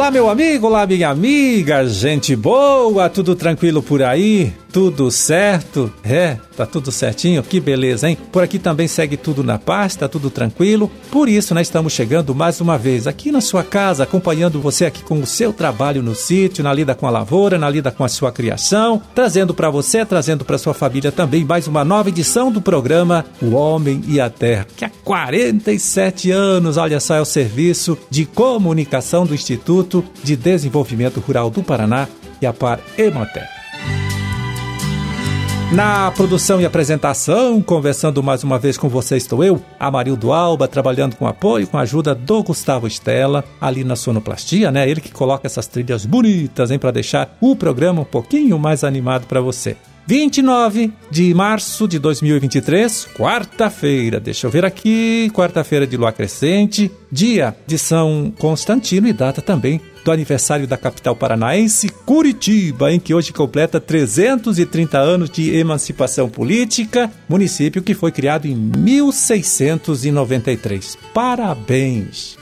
Olá, meu amigo, olá, minha amiga, gente boa, tudo tranquilo por aí? Tudo certo? É, tá tudo certinho? Que beleza, hein? Por aqui também segue tudo na paz, tá tudo tranquilo. Por isso, nós estamos chegando mais uma vez aqui na sua casa, acompanhando você aqui com o seu trabalho no sítio, na lida com a lavoura, na lida com a sua criação, trazendo para você, trazendo para sua família também mais uma nova edição do programa O Homem e a Terra, que há 47 anos, olha só, é o serviço de comunicação do Instituto de Desenvolvimento Rural do Paraná e a Par. Na produção e apresentação, conversando mais uma vez com você, estou eu, Amarildo Alba, trabalhando com apoio, com a ajuda do Gustavo Estela, ali na sonoplastia, né? Ele que coloca essas trilhas bonitas, hein, para deixar o programa um pouquinho mais animado para você. 29 de março de 2023, quarta-feira. Deixa eu ver aqui, quarta-feira de lua crescente, dia de São Constantino e data também do aniversário da capital paranaense, Curitiba, em que hoje completa 330 anos de emancipação política, município que foi criado em 1693. Parabéns!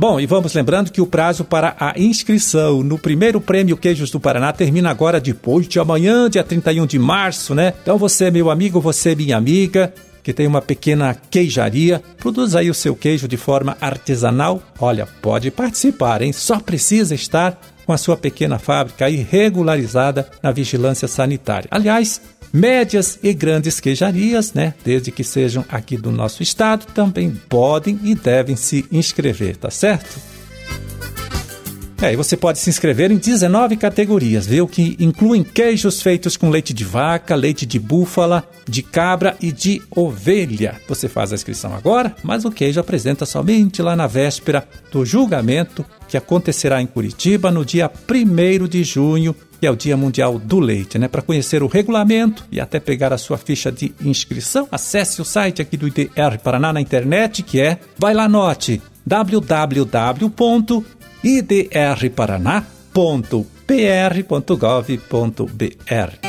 Bom, e vamos lembrando que o prazo para a inscrição no primeiro prêmio Queijos do Paraná termina agora depois de amanhã, dia 31 de março, né? Então você, meu amigo, você, minha amiga, que tem uma pequena queijaria, produz aí o seu queijo de forma artesanal. Olha, pode participar, hein? Só precisa estar com a sua pequena fábrica aí regularizada na vigilância sanitária. Aliás, Médias e grandes queijarias, né, desde que sejam aqui do nosso estado, também podem e devem se inscrever, tá certo? É, e você pode se inscrever em 19 categorias, viu? Que incluem queijos feitos com leite de vaca, leite de búfala, de cabra e de ovelha. Você faz a inscrição agora, mas o queijo apresenta somente lá na véspera do julgamento que acontecerá em Curitiba no dia 1 de junho que é o Dia Mundial do Leite, né? Para conhecer o regulamento e até pegar a sua ficha de inscrição, acesse o site aqui do IDR Paraná na internet, que é, vai lá, note, www.idrparaná.pr.gov.br.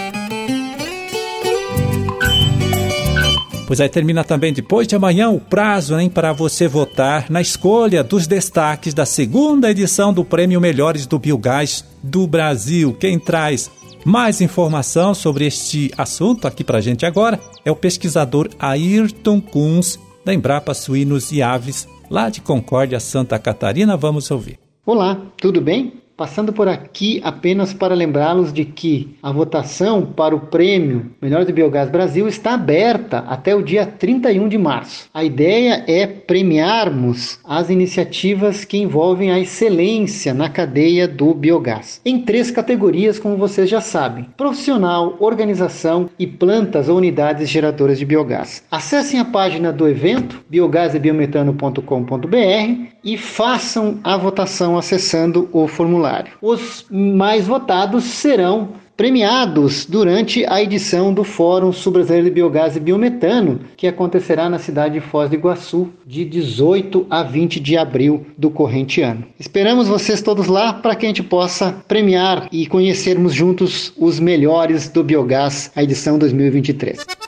Pois aí termina também depois de amanhã o prazo hein, para você votar na escolha dos destaques da segunda edição do Prêmio Melhores do Biogás do Brasil. Quem traz mais informação sobre este assunto aqui para a gente agora é o pesquisador Ayrton Kunz, da Embrapa Suínos e Aves, lá de Concórdia, Santa Catarina. Vamos ouvir. Olá, tudo bem? Passando por aqui apenas para lembrá-los de que a votação para o prêmio Melhor do Biogás Brasil está aberta até o dia 31 de março. A ideia é premiarmos as iniciativas que envolvem a excelência na cadeia do biogás, em três categorias, como vocês já sabem: profissional, organização e plantas ou unidades geradoras de biogás. Acessem a página do evento biogasebiometano.com.br e façam a votação acessando o formulário. Os mais votados serão premiados durante a edição do Fórum Sul-Brasileiro de Biogás e Biometano, que acontecerá na cidade de Foz do Iguaçu, de 18 a 20 de abril do corrente ano. Esperamos vocês todos lá para que a gente possa premiar e conhecermos juntos os melhores do biogás, a edição 2023.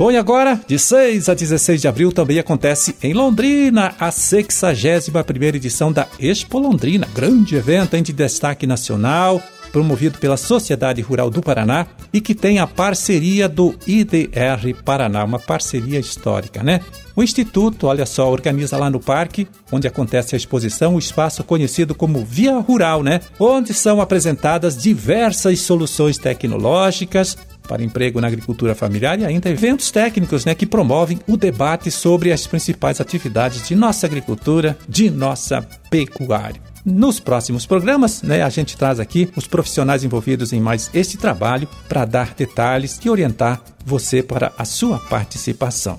Bom, e agora, de 6 a 16 de abril, também acontece em Londrina a 61 edição da Expo Londrina, grande evento em de destaque nacional, promovido pela Sociedade Rural do Paraná e que tem a parceria do IDR Paraná, uma parceria histórica, né? O Instituto, olha só, organiza lá no parque, onde acontece a exposição, o espaço conhecido como Via Rural, né? Onde são apresentadas diversas soluções tecnológicas para emprego na agricultura familiar e ainda eventos técnicos né, que promovem o debate sobre as principais atividades de nossa agricultura, de nossa pecuária. Nos próximos programas, né, a gente traz aqui os profissionais envolvidos em mais este trabalho para dar detalhes e orientar você para a sua participação.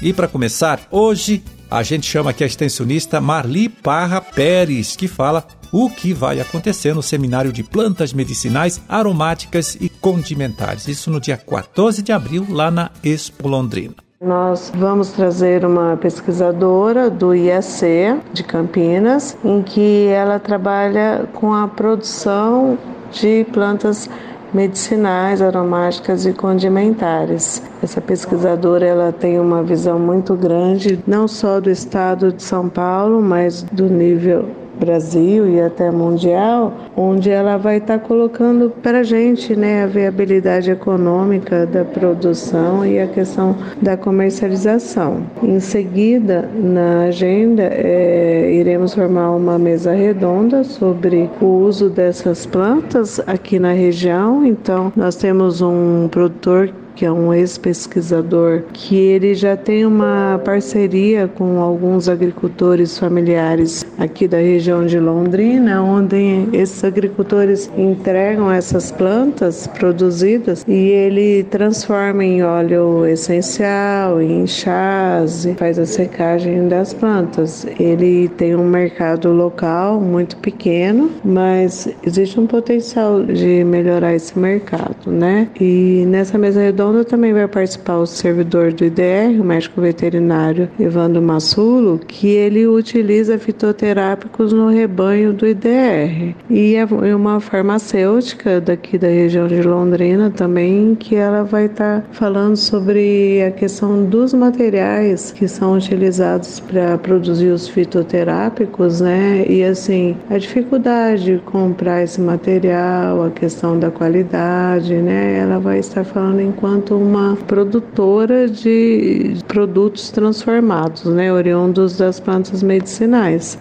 E para começar, hoje a gente chama aqui a extensionista Marli Parra Pérez, que fala o que vai acontecer no Seminário de Plantas Medicinais, Aromáticas e Condimentares. Isso no dia 14 de abril, lá na Expo Londrina. Nós vamos trazer uma pesquisadora do IAC de Campinas, em que ela trabalha com a produção de plantas medicinais, aromáticas e condimentares. Essa pesquisadora ela tem uma visão muito grande não só do estado de São Paulo, mas do nível Brasil e até mundial, onde ela vai estar tá colocando para a gente né, a viabilidade econômica da produção e a questão da comercialização. Em seguida, na agenda, é, iremos formar uma mesa redonda sobre o uso dessas plantas aqui na região. Então, nós temos um produtor que é um ex-pesquisador, que ele já tem uma parceria com alguns agricultores familiares aqui da região de Londrina, onde esses agricultores entregam essas plantas produzidas e ele transforma em óleo essencial, em chás, faz a secagem das plantas. Ele tem um mercado local muito pequeno, mas existe um potencial de melhorar esse mercado, né? E nessa mesa redonda também vai participar o servidor do IDR, o médico veterinário Evandro Massulo, que ele utiliza fitoterápicos no rebanho do IDR. E é uma farmacêutica daqui da região de Londrina também, que ela vai estar tá falando sobre a questão dos materiais que são utilizados para produzir os fitoterápicos, né? E assim, a dificuldade de comprar esse material, a questão da qualidade, né? Ela vai estar falando enquanto enquanto uma produtora de produtos transformados, né, oriundos das plantas medicinais.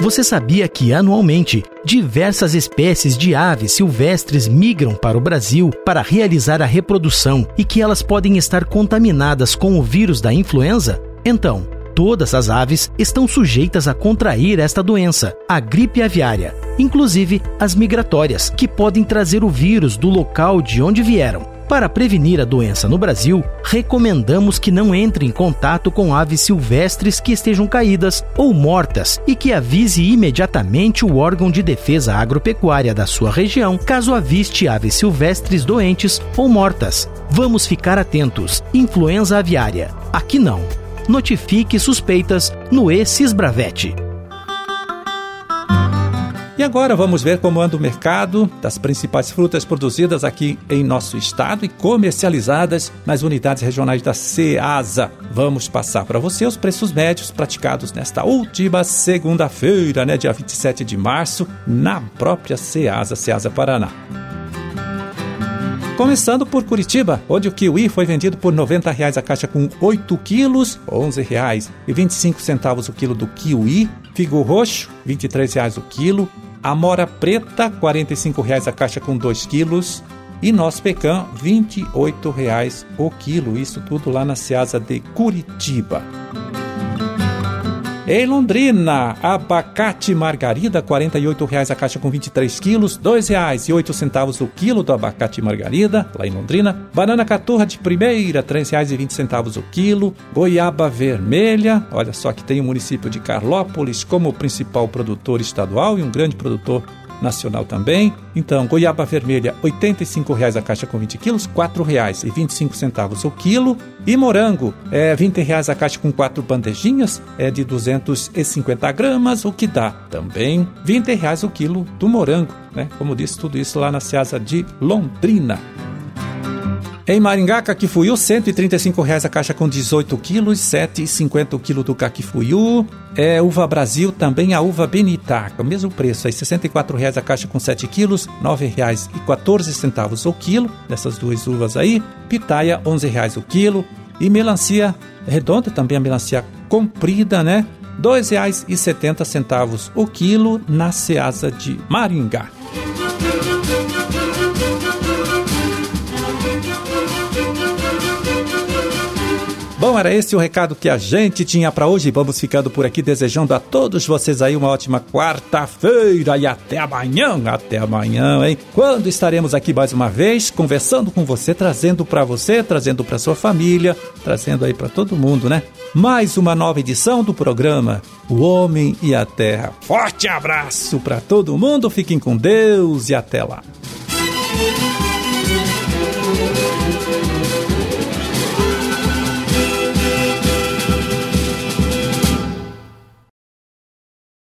Você sabia que anualmente diversas espécies de aves silvestres migram para o Brasil para realizar a reprodução e que elas podem estar contaminadas com o vírus da influenza? Então, todas as aves estão sujeitas a contrair esta doença, a gripe aviária, inclusive as migratórias, que podem trazer o vírus do local de onde vieram. Para prevenir a doença no Brasil, recomendamos que não entre em contato com aves silvestres que estejam caídas ou mortas e que avise imediatamente o órgão de defesa agropecuária da sua região caso aviste aves silvestres doentes ou mortas. Vamos ficar atentos. Influenza aviária. Aqui não notifique suspeitas no e-Cisbravete. E agora vamos ver como anda o mercado das principais frutas produzidas aqui em nosso estado e comercializadas nas unidades regionais da CEASA. Vamos passar para você os preços médios praticados nesta última segunda-feira, né, dia 27 de março, na própria CEASA, CEASA Paraná. Começando por Curitiba, onde o kiwi foi vendido por 90 reais a caixa com 8 quilos, R$ 11,25 o quilo do kiwi. Figo roxo, 23 reais o quilo. Amora preta, 45 reais a caixa com 2 quilos. E nosso pecan, 28 reais o quilo. Isso tudo lá na Seasa de Curitiba. Em Londrina, abacate margarida, R$ 48,00 a caixa com 23 quilos, R$ 2,08 o quilo do abacate margarida, lá em Londrina. Banana caturra de primeira, R$ 3,20 o quilo. Goiaba vermelha, olha só que tem o município de Carlópolis como principal produtor estadual e um grande produtor nacional também. Então, goiaba vermelha, R$ 85,00 a caixa com 20 quilos, R$ 4,25 o quilo. E morango, é R$ 20,00 a caixa com quatro bandejinhas, é de 250 gramas, o que dá também R$ 20,00 o quilo do morango, né? Como disse, tudo isso lá na Seasa de Londrina. Em Maringá, caquifuiu, R$ 135,00 a caixa com 18 quilos, R$ 7,50 o quilo do caquifuiu. É, uva Brasil, também a uva Benitaca, mesmo preço, aí, R$ 64,00 a caixa com 7 quilos, R$ 9,14 o quilo, dessas duas uvas aí. Pitaia, R$ 11,00 o quilo. E melancia redonda, também a melancia comprida, né? R$ 2,70 o quilo na Ceasa de Maringá. Bom, era esse o recado que a gente tinha para hoje. Vamos ficando por aqui desejando a todos vocês aí uma ótima quarta-feira e até amanhã, até amanhã, hein? Quando estaremos aqui mais uma vez conversando com você, trazendo para você, trazendo para sua família, trazendo aí para todo mundo, né? Mais uma nova edição do programa O Homem e a Terra. Forte abraço para todo mundo, fiquem com Deus e até lá.